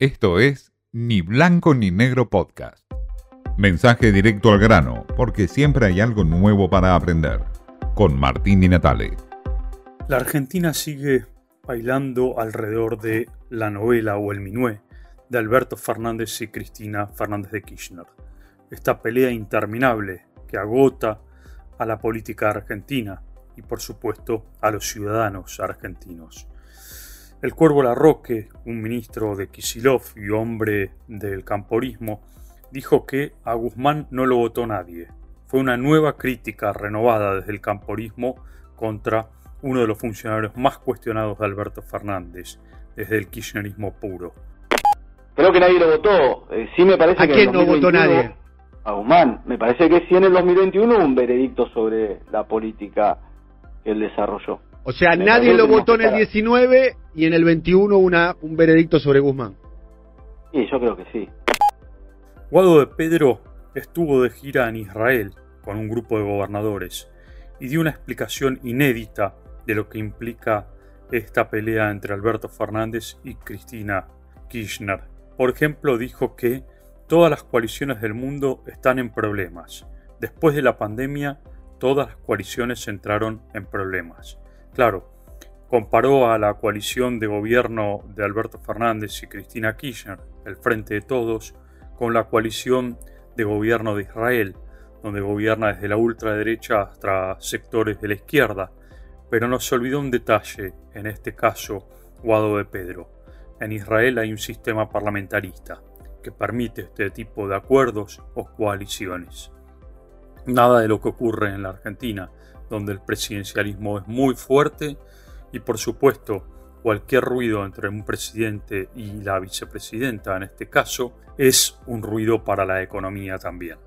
Esto es Ni Blanco ni Negro Podcast. Mensaje directo al grano, porque siempre hay algo nuevo para aprender. Con Martín Di Natale. La Argentina sigue bailando alrededor de la novela o el minué de Alberto Fernández y Cristina Fernández de Kirchner. Esta pelea interminable que agota a la política argentina y por supuesto a los ciudadanos argentinos. El Cuervo Larroque, un ministro de Kisilov y hombre del camporismo, dijo que a Guzmán no lo votó nadie. Fue una nueva crítica renovada desde el camporismo contra uno de los funcionarios más cuestionados de Alberto Fernández, desde el kirchnerismo puro. Creo que nadie lo votó. Eh, sí me parece ¿A que quién no votó 2021 nadie? A Guzmán. Me parece que sí en el 2021 un veredicto sobre la política que él desarrolló. O sea, nadie lo votó en el no 19 y en el 21 una, un veredicto sobre Guzmán. Sí, yo creo que sí. Guado de Pedro estuvo de gira en Israel con un grupo de gobernadores y dio una explicación inédita de lo que implica esta pelea entre Alberto Fernández y Cristina Kirchner. Por ejemplo, dijo que todas las coaliciones del mundo están en problemas. Después de la pandemia, todas las coaliciones entraron en problemas. Claro, comparó a la coalición de gobierno de Alberto Fernández y Cristina Kirchner, el Frente de Todos, con la coalición de gobierno de Israel, donde gobierna desde la ultraderecha hasta sectores de la izquierda, pero no se olvidó un detalle, en este caso, Guado de Pedro. En Israel hay un sistema parlamentarista que permite este tipo de acuerdos o coaliciones. Nada de lo que ocurre en la Argentina, donde el presidencialismo es muy fuerte y por supuesto cualquier ruido entre un presidente y la vicepresidenta en este caso es un ruido para la economía también.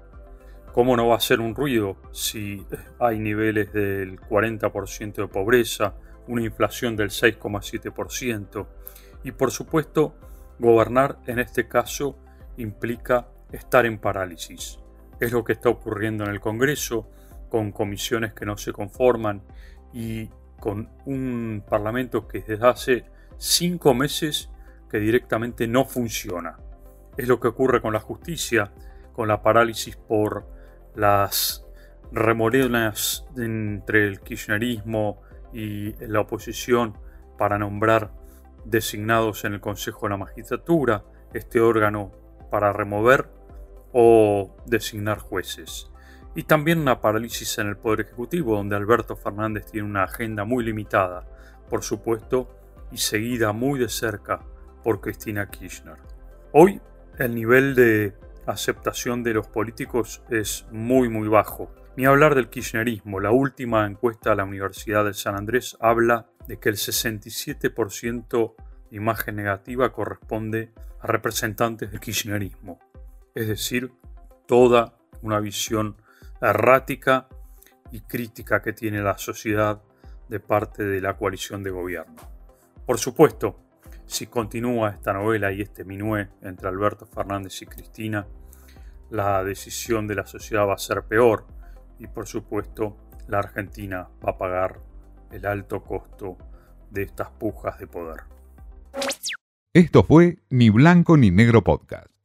¿Cómo no va a ser un ruido si hay niveles del 40% de pobreza, una inflación del 6,7% y por supuesto gobernar en este caso implica estar en parálisis? Es lo que está ocurriendo en el Congreso con comisiones que no se conforman y con un Parlamento que desde hace cinco meses que directamente no funciona. Es lo que ocurre con la justicia, con la parálisis por las remorenas entre el kirchnerismo y la oposición para nombrar designados en el Consejo de la Magistratura, este órgano para remover o designar jueces. Y también una parálisis en el Poder Ejecutivo, donde Alberto Fernández tiene una agenda muy limitada, por supuesto, y seguida muy de cerca por Cristina Kirchner. Hoy el nivel de aceptación de los políticos es muy muy bajo. Ni hablar del kirchnerismo. La última encuesta de la Universidad de San Andrés habla de que el 67% de imagen negativa corresponde a representantes del kirchnerismo. Es decir, toda una visión errática y crítica que tiene la sociedad de parte de la coalición de gobierno. Por supuesto, si continúa esta novela y este minué entre Alberto Fernández y Cristina, la decisión de la sociedad va a ser peor y por supuesto la Argentina va a pagar el alto costo de estas pujas de poder. Esto fue Ni Blanco ni Negro Podcast.